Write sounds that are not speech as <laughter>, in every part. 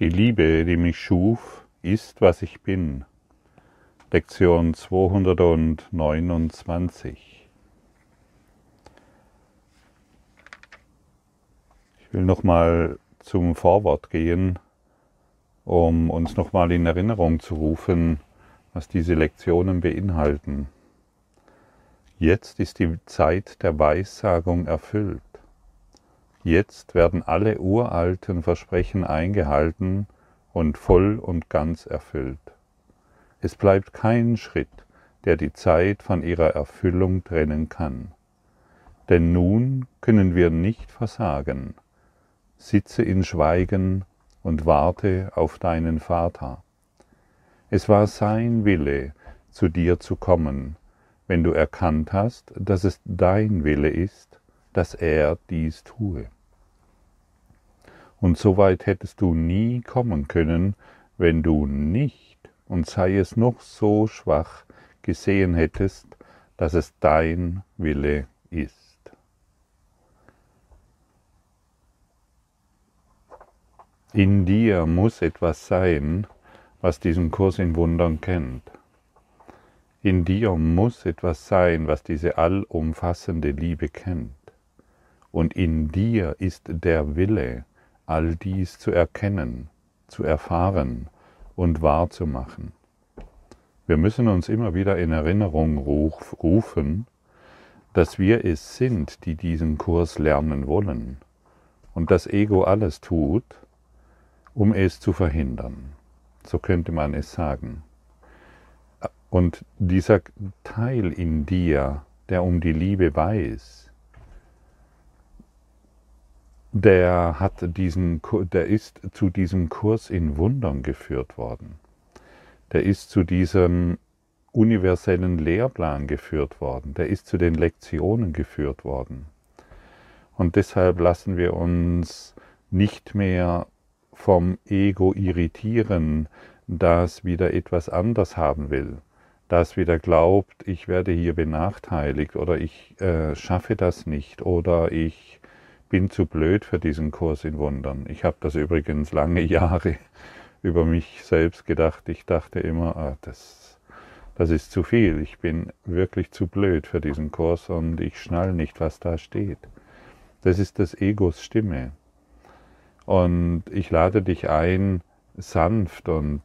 Die Liebe, die mich schuf, ist, was ich bin. Lektion 229. Ich will nochmal zum Vorwort gehen, um uns nochmal in Erinnerung zu rufen, was diese Lektionen beinhalten. Jetzt ist die Zeit der Weissagung erfüllt. Jetzt werden alle uralten Versprechen eingehalten und voll und ganz erfüllt. Es bleibt kein Schritt, der die Zeit von ihrer Erfüllung trennen kann. Denn nun können wir nicht versagen. Sitze in Schweigen und warte auf deinen Vater. Es war sein Wille, zu dir zu kommen, wenn du erkannt hast, dass es dein Wille ist, dass er dies tue. Und so weit hättest du nie kommen können, wenn du nicht, und sei es noch so schwach, gesehen hättest, dass es dein Wille ist. In dir muss etwas sein, was diesen Kurs in Wundern kennt. In dir muss etwas sein, was diese allumfassende Liebe kennt. Und in dir ist der Wille, all dies zu erkennen, zu erfahren und wahrzumachen. Wir müssen uns immer wieder in Erinnerung rufen, dass wir es sind, die diesen Kurs lernen wollen und das Ego alles tut, um es zu verhindern. So könnte man es sagen. Und dieser Teil in dir, der um die Liebe weiß, der hat diesen, der ist zu diesem Kurs in Wundern geführt worden. Der ist zu diesem universellen Lehrplan geführt worden. Der ist zu den Lektionen geführt worden. Und deshalb lassen wir uns nicht mehr vom Ego irritieren, das wieder etwas anders haben will, das wieder glaubt, ich werde hier benachteiligt oder ich äh, schaffe das nicht oder ich bin zu blöd für diesen Kurs in Wundern. Ich habe das übrigens lange <laughs> Jahre über mich selbst gedacht. Ich dachte immer, ah, das, das ist zu viel. Ich bin wirklich zu blöd für diesen Kurs und ich schnall nicht, was da steht. Das ist das Egos Stimme. Und ich lade dich ein, sanft und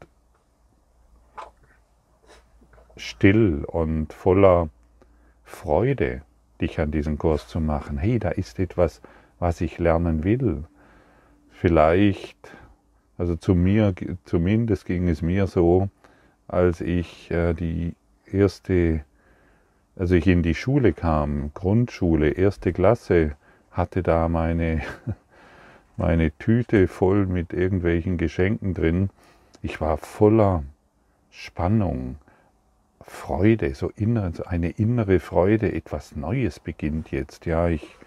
still und voller Freude dich an diesen Kurs zu machen. Hey, da ist etwas was ich lernen will. Vielleicht, also zu mir, zumindest ging es mir so, als ich äh, die erste, also ich in die Schule kam, Grundschule, erste Klasse, hatte da meine, <laughs> meine Tüte voll mit irgendwelchen Geschenken drin. Ich war voller Spannung, Freude, so, inner, eine innere Freude, etwas Neues beginnt jetzt. Ja, ich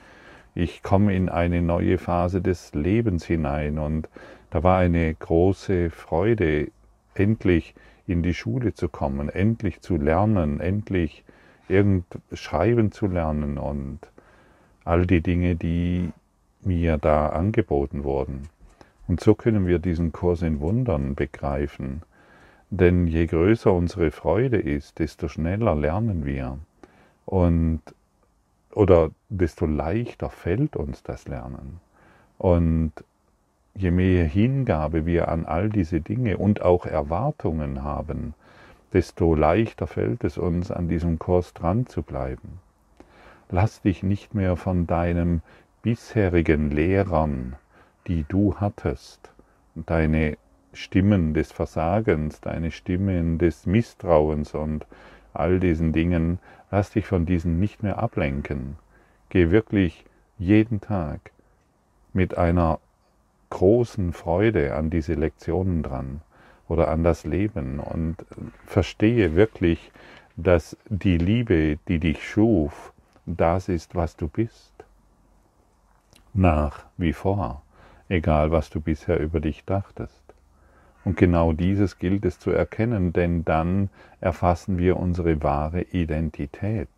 ich komme in eine neue Phase des Lebens hinein und da war eine große Freude, endlich in die Schule zu kommen, endlich zu lernen, endlich irgend schreiben zu lernen und all die Dinge, die mir da angeboten wurden. Und so können wir diesen Kurs in Wundern begreifen. Denn je größer unsere Freude ist, desto schneller lernen wir. Und oder desto leichter fällt uns das Lernen. Und je mehr Hingabe wir an all diese Dinge und auch Erwartungen haben, desto leichter fällt es uns, an diesem Kurs dran zu bleiben. Lass dich nicht mehr von deinen bisherigen Lehrern, die du hattest, deine Stimmen des Versagens, deine Stimmen des Misstrauens und all diesen Dingen, lass dich von diesen nicht mehr ablenken. Geh wirklich jeden Tag mit einer großen Freude an diese Lektionen dran oder an das Leben und verstehe wirklich, dass die Liebe, die dich schuf, das ist, was du bist. Nach wie vor, egal was du bisher über dich dachtest. Und genau dieses gilt es zu erkennen, denn dann erfassen wir unsere wahre Identität.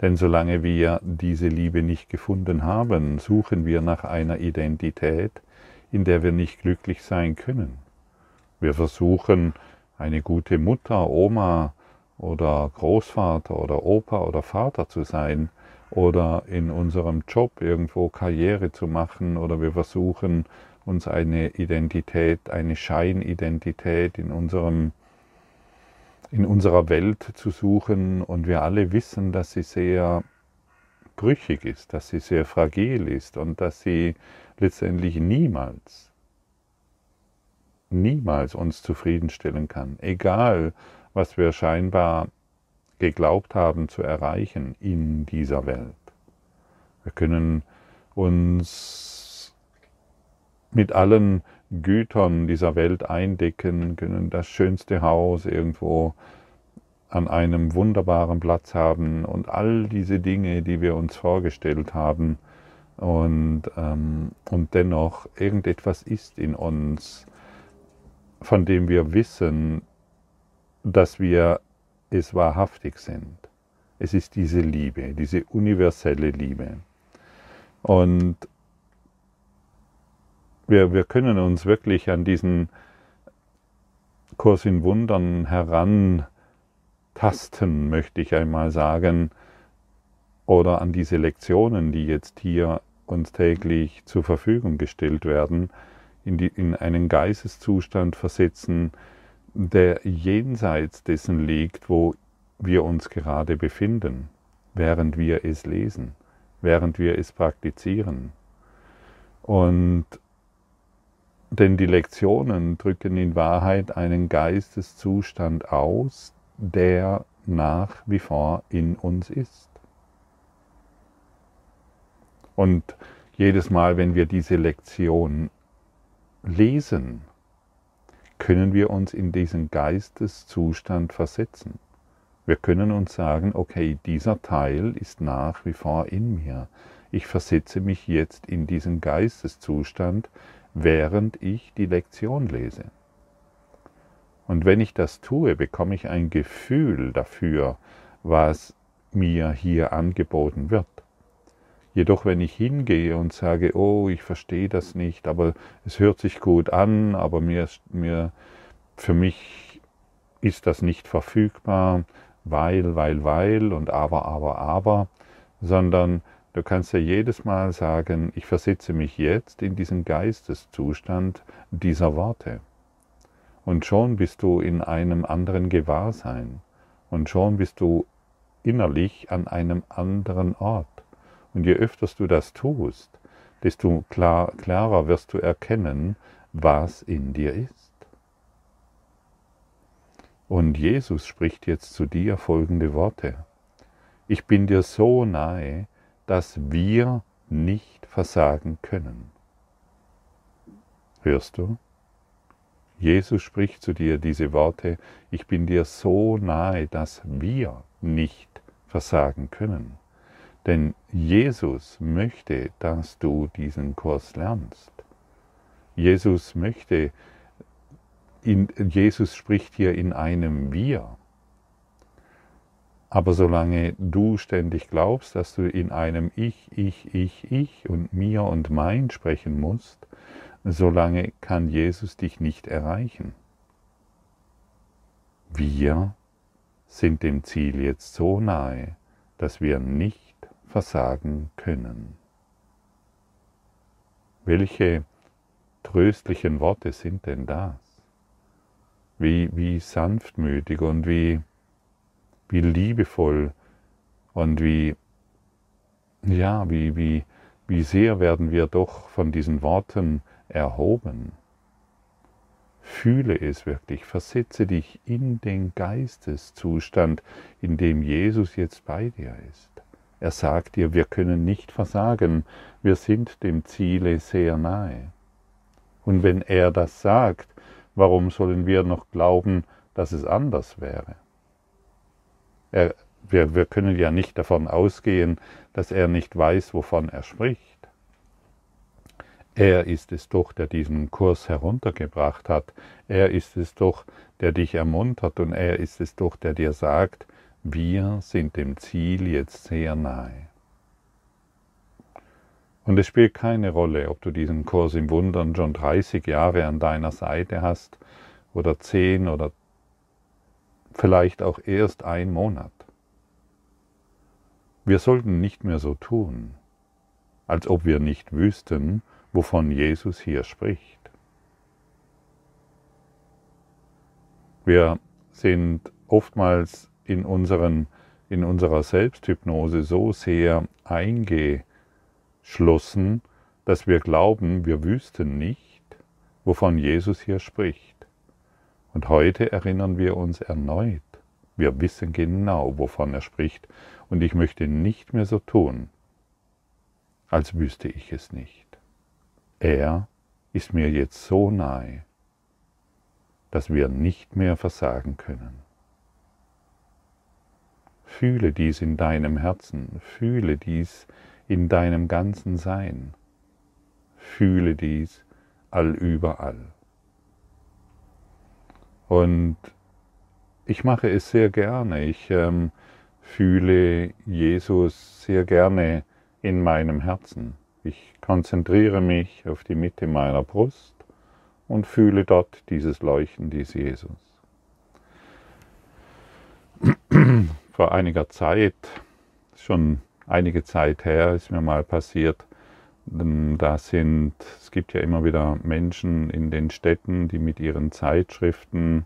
Denn solange wir diese Liebe nicht gefunden haben, suchen wir nach einer Identität, in der wir nicht glücklich sein können. Wir versuchen, eine gute Mutter, Oma oder Großvater oder Opa oder Vater zu sein oder in unserem Job irgendwo Karriere zu machen oder wir versuchen, uns eine Identität, eine Scheinidentität in unserem in unserer Welt zu suchen und wir alle wissen, dass sie sehr brüchig ist, dass sie sehr fragil ist und dass sie letztendlich niemals, niemals uns zufriedenstellen kann, egal was wir scheinbar geglaubt haben zu erreichen in dieser Welt. Wir können uns mit allen Gütern dieser Welt eindecken, können das schönste Haus irgendwo an einem wunderbaren Platz haben und all diese Dinge, die wir uns vorgestellt haben. Und, ähm, und dennoch irgendetwas ist in uns, von dem wir wissen, dass wir es wahrhaftig sind. Es ist diese Liebe, diese universelle Liebe. Und wir, wir können uns wirklich an diesen Kurs in Wundern herantasten, möchte ich einmal sagen, oder an diese Lektionen, die jetzt hier uns täglich zur Verfügung gestellt werden, in, die, in einen Geisteszustand versetzen, der jenseits dessen liegt, wo wir uns gerade befinden, während wir es lesen, während wir es praktizieren. Und denn die Lektionen drücken in Wahrheit einen Geisteszustand aus, der nach wie vor in uns ist. Und jedes Mal, wenn wir diese Lektion lesen, können wir uns in diesen Geisteszustand versetzen. Wir können uns sagen, okay, dieser Teil ist nach wie vor in mir. Ich versetze mich jetzt in diesen Geisteszustand, während ich die Lektion lese. Und wenn ich das tue, bekomme ich ein Gefühl dafür, was mir hier angeboten wird. Jedoch wenn ich hingehe und sage, oh, ich verstehe das nicht, aber es hört sich gut an, aber mir, mir, für mich ist das nicht verfügbar, weil, weil, weil und aber, aber, aber, sondern Du kannst ja jedes Mal sagen, ich versetze mich jetzt in diesen Geisteszustand dieser Worte. Und schon bist du in einem anderen Gewahrsein. Und schon bist du innerlich an einem anderen Ort. Und je öfters du das tust, desto klar, klarer wirst du erkennen, was in dir ist. Und Jesus spricht jetzt zu dir folgende Worte. Ich bin dir so nahe, dass wir nicht versagen können. Hörst du? Jesus spricht zu dir diese Worte, ich bin dir so nahe, dass wir nicht versagen können. Denn Jesus möchte, dass du diesen Kurs lernst. Jesus möchte, in, Jesus spricht hier in einem Wir. Aber solange du ständig glaubst, dass du in einem Ich, Ich, Ich, Ich und mir und mein sprechen musst, solange kann Jesus dich nicht erreichen. Wir sind dem Ziel jetzt so nahe, dass wir nicht versagen können. Welche tröstlichen Worte sind denn das? Wie, wie sanftmütig und wie wie liebevoll und wie, ja, wie, wie, wie sehr werden wir doch von diesen Worten erhoben. Fühle es wirklich, versetze dich in den Geisteszustand, in dem Jesus jetzt bei dir ist. Er sagt dir, wir können nicht versagen, wir sind dem Ziele sehr nahe. Und wenn er das sagt, warum sollen wir noch glauben, dass es anders wäre? Er, wir, wir können ja nicht davon ausgehen, dass er nicht weiß, wovon er spricht. Er ist es doch, der diesen Kurs heruntergebracht hat. Er ist es doch, der dich ermuntert und er ist es doch, der dir sagt, wir sind dem Ziel jetzt sehr nahe. Und es spielt keine Rolle, ob du diesen Kurs im Wundern schon 30 Jahre an deiner Seite hast oder 10 oder vielleicht auch erst ein Monat. Wir sollten nicht mehr so tun, als ob wir nicht wüssten, wovon Jesus hier spricht. Wir sind oftmals in, unseren, in unserer Selbsthypnose so sehr eingeschlossen, dass wir glauben, wir wüssten nicht, wovon Jesus hier spricht. Und heute erinnern wir uns erneut, wir wissen genau, wovon er spricht, und ich möchte nicht mehr so tun, als wüsste ich es nicht. Er ist mir jetzt so nahe, dass wir nicht mehr versagen können. Fühle dies in deinem Herzen, fühle dies in deinem ganzen Sein, fühle dies allüberall. Und ich mache es sehr gerne, ich ähm, fühle Jesus sehr gerne in meinem Herzen. Ich konzentriere mich auf die Mitte meiner Brust und fühle dort dieses Leuchten des Jesus. Vor einiger Zeit, schon einige Zeit her, ist mir mal passiert, da sind, es gibt ja immer wieder Menschen in den Städten, die mit ihren Zeitschriften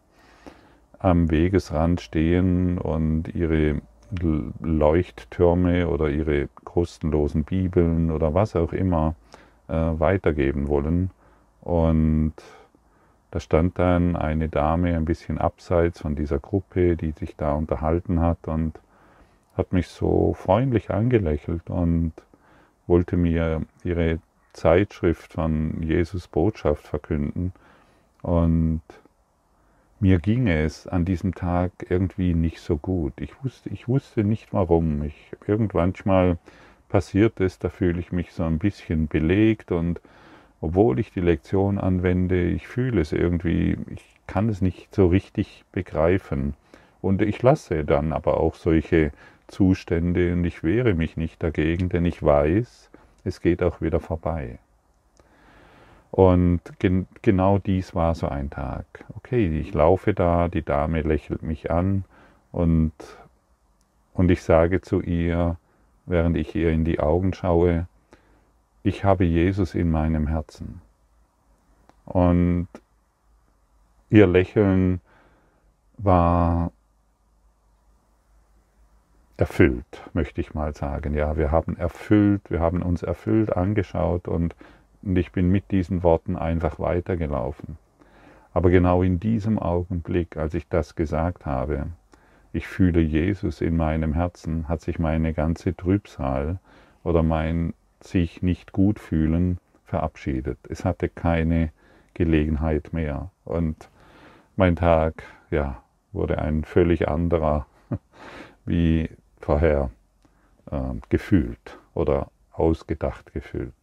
am Wegesrand stehen und ihre Leuchttürme oder ihre kostenlosen Bibeln oder was auch immer äh, weitergeben wollen. Und da stand dann eine Dame ein bisschen abseits von dieser Gruppe, die sich da unterhalten hat und hat mich so freundlich angelächelt und wollte mir ihre Zeitschrift von Jesus Botschaft verkünden. Und mir ging es an diesem Tag irgendwie nicht so gut. Ich wusste, ich wusste nicht warum. Ich, irgendwann mal passiert es, da fühle ich mich so ein bisschen belegt und obwohl ich die Lektion anwende, ich fühle es irgendwie, ich kann es nicht so richtig begreifen. Und ich lasse dann aber auch solche Zustände und ich wehre mich nicht dagegen, denn ich weiß, es geht auch wieder vorbei. Und gen genau dies war so ein Tag. Okay, ich laufe da, die Dame lächelt mich an und, und ich sage zu ihr, während ich ihr in die Augen schaue, ich habe Jesus in meinem Herzen. Und ihr Lächeln war erfüllt, möchte ich mal sagen. Ja, wir haben erfüllt, wir haben uns erfüllt angeschaut und und ich bin mit diesen Worten einfach weitergelaufen. Aber genau in diesem Augenblick, als ich das gesagt habe, ich fühle Jesus in meinem Herzen, hat sich meine ganze Trübsal oder mein sich nicht gut fühlen verabschiedet. Es hatte keine Gelegenheit mehr. Und mein Tag, ja, wurde ein völlig anderer <laughs> wie vorher äh, gefühlt oder ausgedacht gefühlt.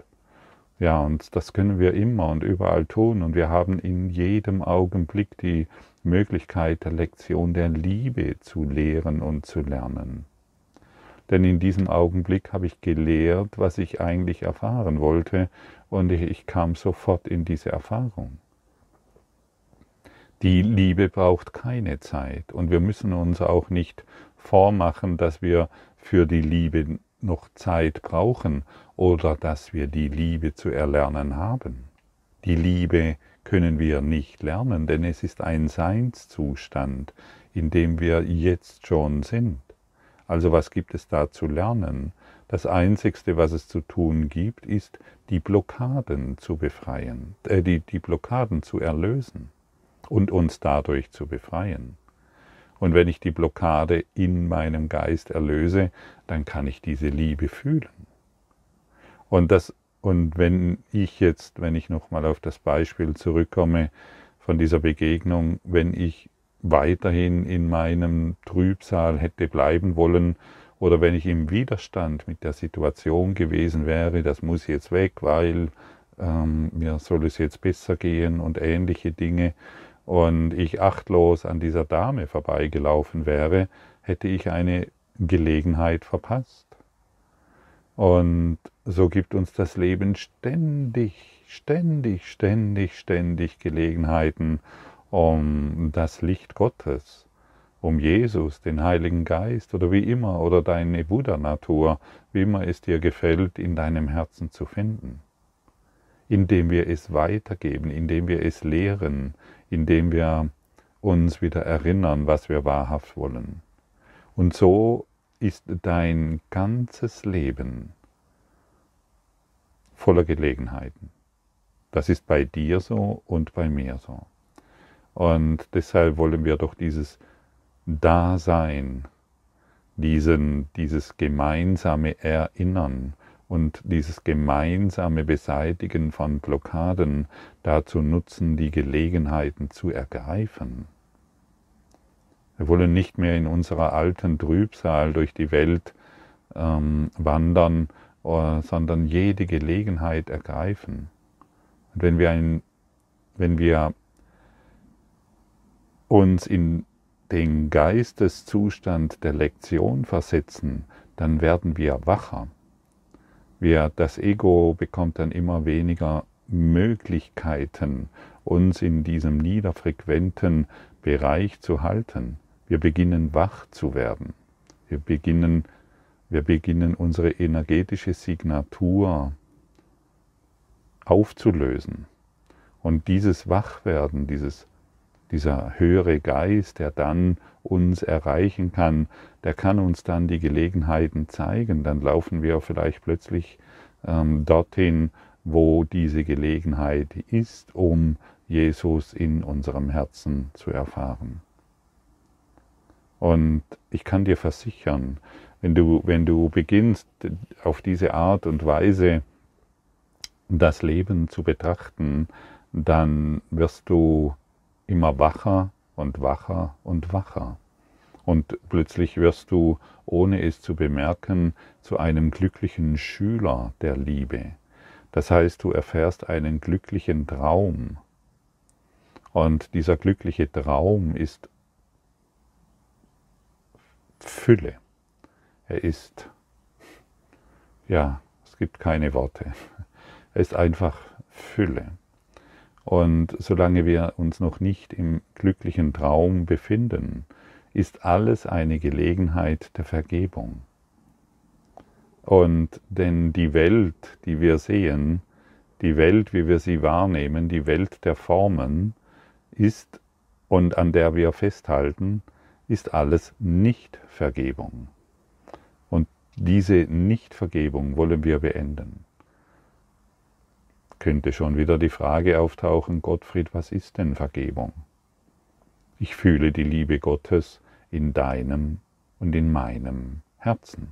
Ja, und das können wir immer und überall tun. Und wir haben in jedem Augenblick die Möglichkeit der Lektion der Liebe zu lehren und zu lernen. Denn in diesem Augenblick habe ich gelehrt, was ich eigentlich erfahren wollte, und ich, ich kam sofort in diese Erfahrung. Die Liebe braucht keine Zeit und wir müssen uns auch nicht vormachen, dass wir für die Liebe noch Zeit brauchen oder dass wir die Liebe zu erlernen haben. Die Liebe können wir nicht lernen, denn es ist ein Seinszustand, in dem wir jetzt schon sind. Also was gibt es da zu lernen? Das Einzigste, was es zu tun gibt, ist, die Blockaden zu befreien, äh, die, die Blockaden zu erlösen und uns dadurch zu befreien. Und wenn ich die Blockade in meinem Geist erlöse, dann kann ich diese Liebe fühlen. Und, das, und wenn ich jetzt, wenn ich nochmal auf das Beispiel zurückkomme von dieser Begegnung, wenn ich weiterhin in meinem Trübsal hätte bleiben wollen oder wenn ich im Widerstand mit der Situation gewesen wäre, das muss jetzt weg, weil ähm, mir soll es jetzt besser gehen und ähnliche Dinge, und ich achtlos an dieser Dame vorbeigelaufen wäre, hätte ich eine Gelegenheit verpasst. Und so gibt uns das Leben ständig, ständig, ständig, ständig Gelegenheiten, um das Licht Gottes, um Jesus, den Heiligen Geist oder wie immer, oder deine Buddha-Natur, wie immer es dir gefällt, in deinem Herzen zu finden. Indem wir es weitergeben, indem wir es lehren, indem wir uns wieder erinnern, was wir wahrhaft wollen. Und so ist dein ganzes Leben voller Gelegenheiten. Das ist bei dir so und bei mir so. Und deshalb wollen wir doch dieses Dasein, diesen, dieses gemeinsame Erinnern und dieses gemeinsame Beseitigen von Blockaden dazu nutzen, die Gelegenheiten zu ergreifen. Wir wollen nicht mehr in unserer alten Trübsal durch die Welt ähm, wandern, äh, sondern jede Gelegenheit ergreifen. Und wenn wir, ein, wenn wir uns in den Geisteszustand der Lektion versetzen, dann werden wir wacher. Wir, das Ego bekommt dann immer weniger Möglichkeiten, uns in diesem niederfrequenten Bereich zu halten. Wir beginnen wach zu werden. Wir beginnen, wir beginnen unsere energetische Signatur aufzulösen. Und dieses Wachwerden, dieses dieser höhere Geist, der dann uns erreichen kann, der kann uns dann die Gelegenheiten zeigen. Dann laufen wir vielleicht plötzlich ähm, dorthin, wo diese Gelegenheit ist, um Jesus in unserem Herzen zu erfahren. Und ich kann dir versichern, wenn du, wenn du beginnst, auf diese Art und Weise das Leben zu betrachten, dann wirst du immer wacher und wacher und wacher. Und plötzlich wirst du, ohne es zu bemerken, zu einem glücklichen Schüler der Liebe. Das heißt, du erfährst einen glücklichen Traum. Und dieser glückliche Traum ist Fülle. Er ist, ja, es gibt keine Worte. <laughs> Er ist einfach Fülle. Und solange wir uns noch nicht im glücklichen Traum befinden, ist alles eine Gelegenheit der Vergebung. Und denn die Welt, die wir sehen, die Welt, wie wir sie wahrnehmen, die Welt der Formen, ist und an der wir festhalten, ist alles nicht Vergebung. Und diese Nichtvergebung wollen wir beenden könnte schon wieder die Frage auftauchen, Gottfried, was ist denn Vergebung? Ich fühle die Liebe Gottes in deinem und in meinem Herzen.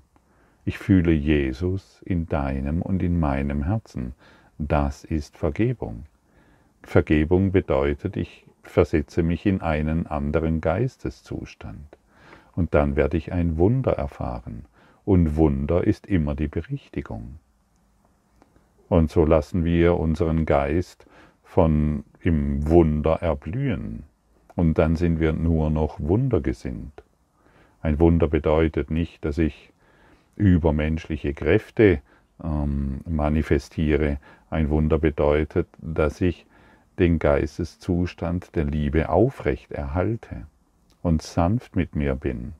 Ich fühle Jesus in deinem und in meinem Herzen. Das ist Vergebung. Vergebung bedeutet, ich versetze mich in einen anderen Geisteszustand. Und dann werde ich ein Wunder erfahren. Und Wunder ist immer die Berichtigung. Und so lassen wir unseren Geist von im Wunder erblühen. Und dann sind wir nur noch wundergesinnt. Ein Wunder bedeutet nicht, dass ich übermenschliche Kräfte ähm, manifestiere. Ein Wunder bedeutet, dass ich den Geisteszustand der Liebe aufrecht erhalte und sanft mit mir bin,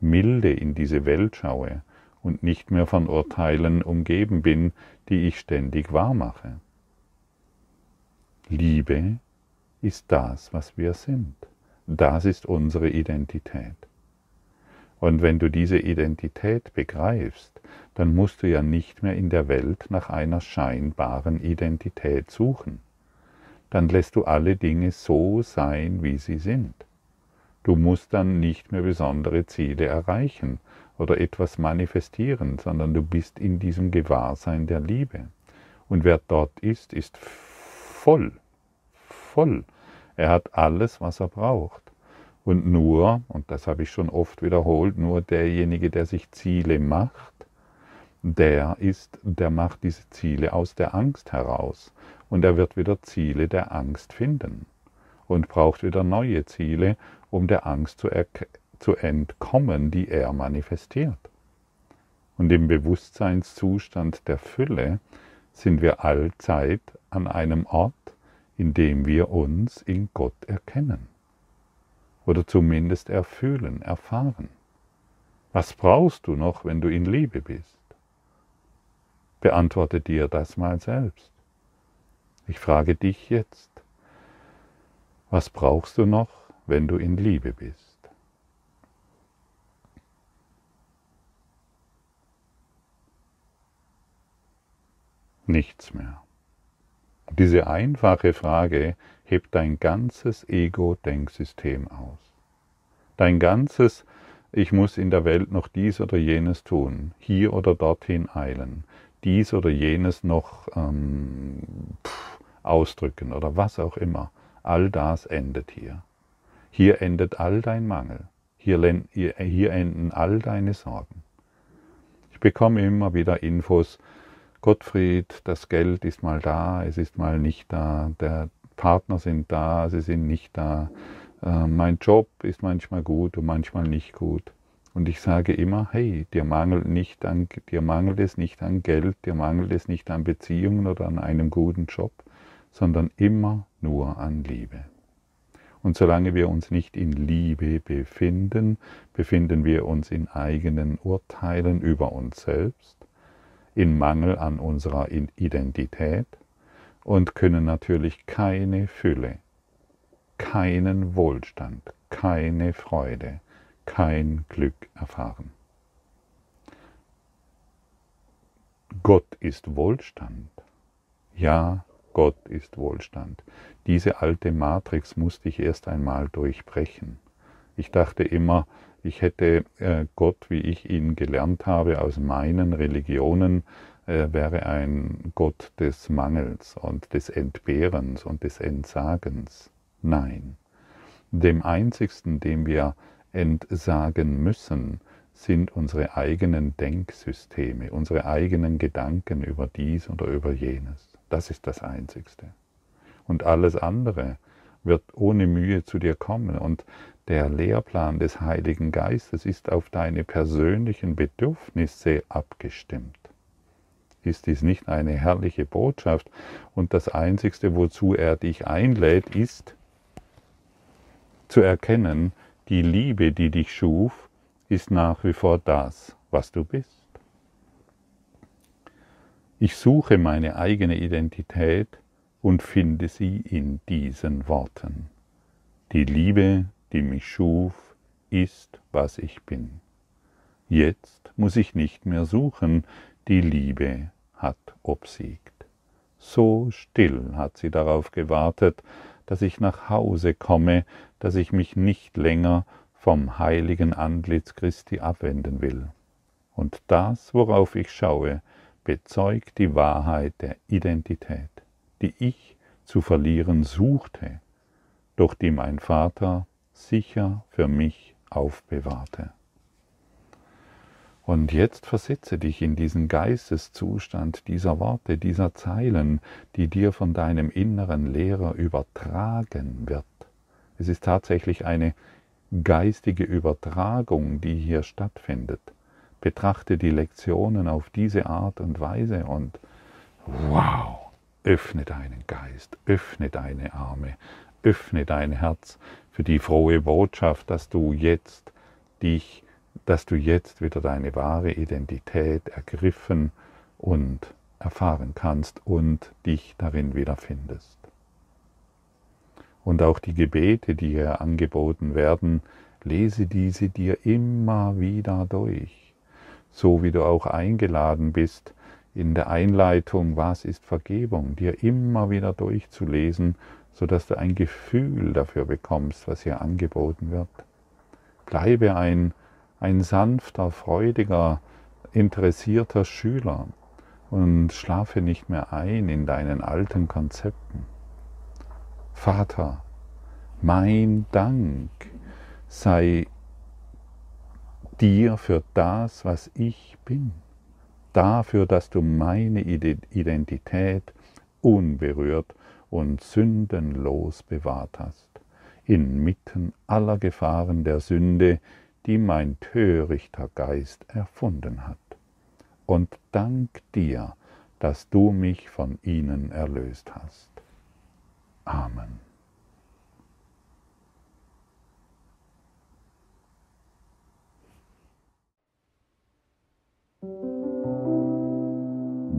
milde in diese Welt schaue und nicht mehr von Urteilen umgeben bin, die ich ständig wahrmache. Liebe ist das, was wir sind. Das ist unsere Identität. Und wenn du diese Identität begreifst, dann musst du ja nicht mehr in der Welt nach einer scheinbaren Identität suchen. Dann lässt du alle Dinge so sein, wie sie sind. Du musst dann nicht mehr besondere Ziele erreichen, oder etwas manifestieren, sondern du bist in diesem Gewahrsein der Liebe. Und wer dort ist, ist voll, voll. Er hat alles, was er braucht. Und nur, und das habe ich schon oft wiederholt, nur derjenige, der sich Ziele macht, der ist, der macht diese Ziele aus der Angst heraus. Und er wird wieder Ziele der Angst finden und braucht wieder neue Ziele, um der Angst zu, zu entkommen, die er manifestiert. Und im Bewusstseinszustand der Fülle sind wir allzeit an einem Ort, in dem wir uns in Gott erkennen oder zumindest erfühlen, erfahren. Was brauchst du noch, wenn du in Liebe bist? Beantworte dir das mal selbst. Ich frage dich jetzt, was brauchst du noch, wenn du in Liebe bist? Nichts mehr. Diese einfache Frage hebt dein ganzes Ego-Denksystem aus. Dein ganzes Ich muss in der Welt noch dies oder jenes tun, hier oder dorthin eilen, dies oder jenes noch ähm, pff, ausdrücken oder was auch immer. All das endet hier. Hier endet all dein Mangel. Hier, hier enden all deine Sorgen. Ich bekomme immer wieder Infos, Gottfried, das Geld ist mal da, es ist mal nicht da, der, Partner sind da, sie sind nicht da. Äh, mein Job ist manchmal gut und manchmal nicht gut. Und ich sage immer, hey, dir mangelt, nicht an, dir mangelt es nicht an Geld, dir mangelt es nicht an Beziehungen oder an einem guten Job, sondern immer nur an Liebe. Und solange wir uns nicht in Liebe befinden, befinden wir uns in eigenen Urteilen über uns selbst, in Mangel an unserer Identität und können natürlich keine Fülle, keinen Wohlstand, keine Freude, kein Glück erfahren. Gott ist Wohlstand. Ja, Gott ist Wohlstand. Diese alte Matrix musste ich erst einmal durchbrechen. Ich dachte immer, ich hätte äh, Gott, wie ich ihn gelernt habe aus meinen Religionen, er wäre ein Gott des Mangels und des Entbehrens und des Entsagens. Nein, dem einzigsten, dem wir entsagen müssen, sind unsere eigenen Denksysteme, unsere eigenen Gedanken über dies oder über jenes. Das ist das Einzigste. Und alles andere wird ohne Mühe zu dir kommen. Und der Lehrplan des Heiligen Geistes ist auf deine persönlichen Bedürfnisse abgestimmt. Ist dies nicht eine herrliche Botschaft? Und das Einzigste, wozu er dich einlädt, ist zu erkennen, die Liebe, die dich schuf, ist nach wie vor das, was du bist. Ich suche meine eigene Identität und finde sie in diesen Worten. Die Liebe, die mich schuf, ist, was ich bin. Jetzt muss ich nicht mehr suchen, die Liebe hat obsiegt. So still hat sie darauf gewartet, dass ich nach Hause komme, dass ich mich nicht länger vom heiligen Antlitz Christi abwenden will. Und das, worauf ich schaue, bezeugt die Wahrheit der Identität, die ich zu verlieren suchte, doch die mein Vater sicher für mich aufbewahrte. Und jetzt versetze dich in diesen Geisteszustand dieser Worte, dieser Zeilen, die dir von deinem inneren Lehrer übertragen wird. Es ist tatsächlich eine geistige Übertragung, die hier stattfindet. Betrachte die Lektionen auf diese Art und Weise und wow, öffne deinen Geist, öffne deine Arme, öffne dein Herz für die frohe Botschaft, dass du jetzt dich dass du jetzt wieder deine wahre Identität ergriffen und erfahren kannst und dich darin wiederfindest. Und auch die Gebete, die hier angeboten werden, lese diese dir immer wieder durch, so wie du auch eingeladen bist, in der Einleitung, was ist Vergebung, dir immer wieder durchzulesen, sodass du ein Gefühl dafür bekommst, was hier angeboten wird. Bleibe ein ein sanfter, freudiger, interessierter Schüler und schlafe nicht mehr ein in deinen alten Konzepten. Vater, mein Dank sei dir für das, was ich bin, dafür, dass du meine Identität unberührt und sündenlos bewahrt hast, inmitten aller Gefahren der Sünde, die mein törichter Geist erfunden hat. und dank dir, dass du mich von ihnen erlöst hast. Amen.